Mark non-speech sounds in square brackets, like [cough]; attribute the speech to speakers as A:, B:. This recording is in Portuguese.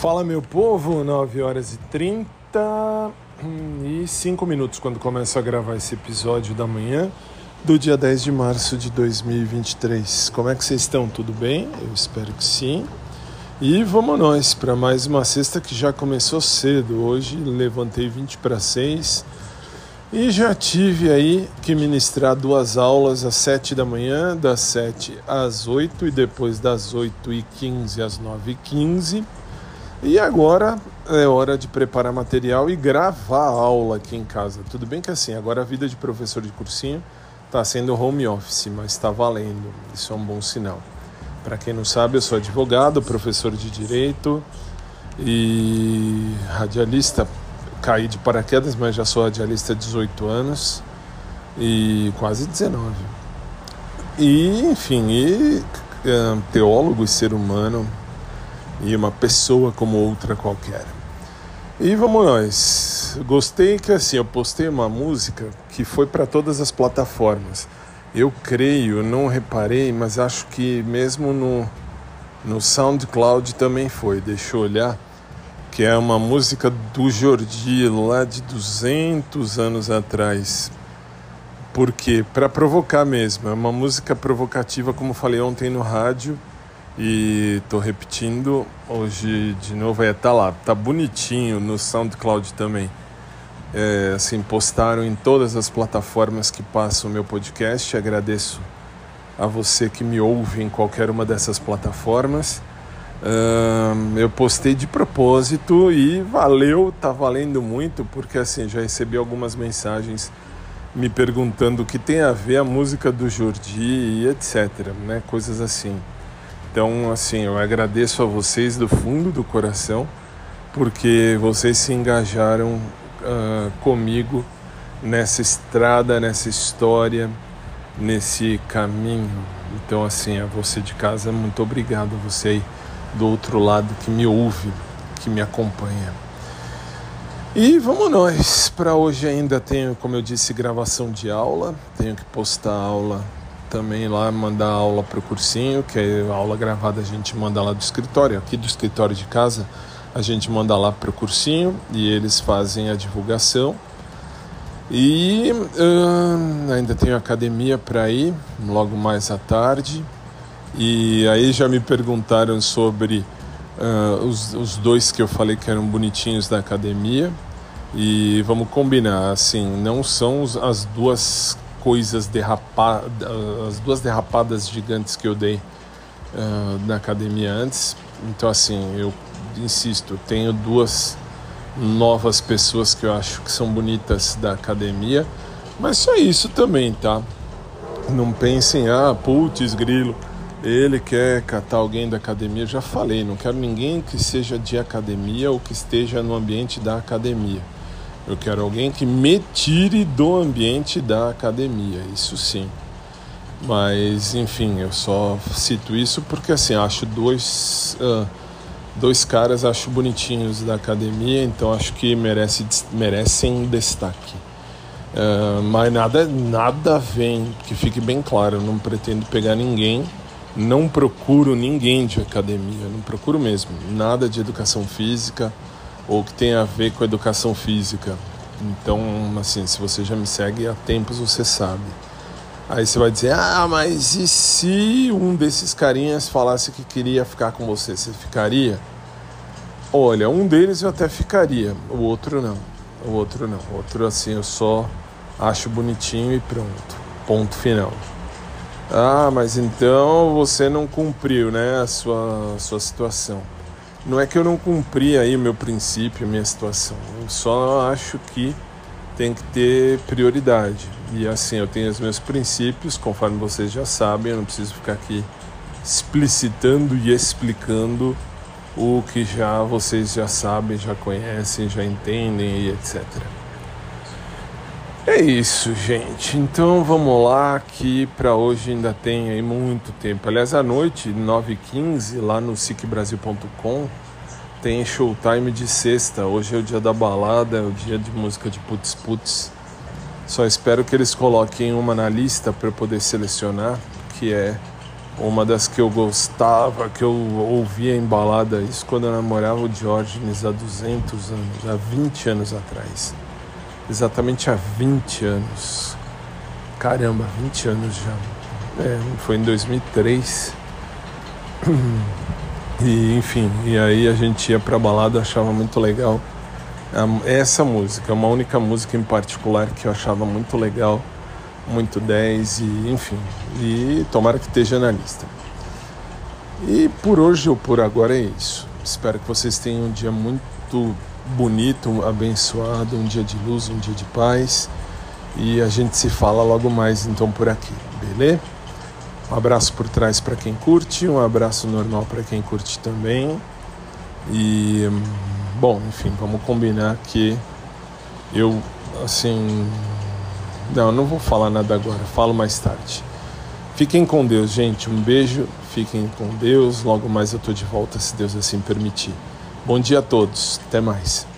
A: Fala meu povo, 9 horas e 30 e 5 minutos quando começo a gravar esse episódio da manhã do dia 10 de março de 2023. Como é que vocês estão? Tudo bem? Eu espero que sim. E vamos nós para mais uma sexta que já começou cedo. Hoje levantei 20 para 6 e já tive aí que ministrar duas aulas às 7 da manhã, das 7 às 8 e depois das 8 e 15 às 9 e 15 e agora é hora de preparar material e gravar a aula aqui em casa. Tudo bem que assim, agora a vida de professor de cursinho está sendo home office, mas está valendo. Isso é um bom sinal. Para quem não sabe, eu sou advogado, professor de direito e radialista. Caí de paraquedas, mas já sou radialista há 18 anos e quase 19. E, enfim, e, um, teólogo e ser humano e uma pessoa como outra qualquer. E vamos nós. Gostei que assim, eu postei uma música que foi para todas as plataformas. Eu creio, não reparei, mas acho que mesmo no, no SoundCloud também foi. Deixa eu olhar. Que é uma música do Jordi lá de 200 anos atrás. Porque para provocar mesmo, é uma música provocativa, como falei ontem no rádio e tô repetindo hoje de novo, é, tá lá, tá bonitinho no SoundCloud também. É, assim, postaram em todas as plataformas que passam o meu podcast. Agradeço a você que me ouve em qualquer uma dessas plataformas. eu postei de propósito e valeu, tá valendo muito, porque assim, já recebi algumas mensagens me perguntando o que tem a ver a música do Jordi e etc, né? Coisas assim. Então, assim, eu agradeço a vocês do fundo do coração, porque vocês se engajaram uh, comigo nessa estrada, nessa história, nesse caminho. Então, assim, a você de casa, muito obrigado a você aí do outro lado que me ouve, que me acompanha. E vamos nós. Para hoje ainda tenho, como eu disse, gravação de aula. Tenho que postar aula também lá mandar aula para o cursinho, que é aula gravada a gente manda lá do escritório, aqui do escritório de casa a gente manda lá para o cursinho e eles fazem a divulgação. E uh, ainda tenho academia para ir, logo mais à tarde. E aí já me perguntaram sobre uh, os, os dois que eu falei que eram bonitinhos da academia. E vamos combinar, assim, não são as duas coisas derrapadas, as duas derrapadas gigantes que eu dei uh, na academia antes. Então, assim, eu insisto, tenho duas novas pessoas que eu acho que são bonitas da academia, mas só isso também, tá? Não pensem, ah, putz, grilo, ele quer catar alguém da academia. Já falei, não quero ninguém que seja de academia ou que esteja no ambiente da academia. Eu quero alguém que me tire do ambiente da academia, isso sim. Mas, enfim, eu só cito isso porque, assim, acho dois, uh, dois caras, acho bonitinhos da academia, então acho que merece, merecem destaque. Uh, mas nada, nada vem, que fique bem claro, eu não pretendo pegar ninguém, não procuro ninguém de academia, não procuro mesmo, nada de educação física, ou que tem a ver com educação física. Então, assim, se você já me segue há tempos, você sabe. Aí você vai dizer: "Ah, mas e se um desses carinhas falasse que queria ficar com você, você ficaria?" Olha, um deles eu até ficaria, o outro não. O outro não. O outro assim, eu só acho bonitinho e pronto. Ponto final. Ah, mas então você não cumpriu, né, a sua, a sua situação. Não é que eu não cumpri aí o meu princípio, minha situação. Eu só acho que tem que ter prioridade. E assim, eu tenho os meus princípios, conforme vocês já sabem, eu não preciso ficar aqui explicitando e explicando o que já vocês já sabem, já conhecem, já entendem e etc. É isso, gente. Então vamos lá, que para hoje ainda tem aí muito tempo. Aliás, à noite, 9h15, lá no SicBrasil.com, tem showtime de sexta. Hoje é o dia da balada, é o dia de música de putz putz. Só espero que eles coloquem uma na lista para eu poder selecionar, que é uma das que eu gostava, que eu ouvia em balada, isso quando eu namorava o Diógenes há 200 anos, há 20 anos atrás. Exatamente há 20 anos. Caramba, 20 anos já. É, foi em 2003. [clears throat] E enfim, e aí a gente ia pra balada, achava muito legal. Essa música, uma única música em particular que eu achava muito legal muito 10 e enfim. E tomara que esteja na lista. E por hoje ou por agora é isso. Espero que vocês tenham um dia muito bonito, abençoado, um dia de luz, um dia de paz. E a gente se fala logo mais então por aqui, beleza? Um abraço por trás para quem curte, um abraço normal para quem curte também. E bom, enfim, vamos combinar que eu assim não, não vou falar nada agora, falo mais tarde. Fiquem com Deus, gente. Um beijo, fiquem com Deus. Logo mais eu tô de volta, se Deus assim permitir. Bom dia a todos, até mais.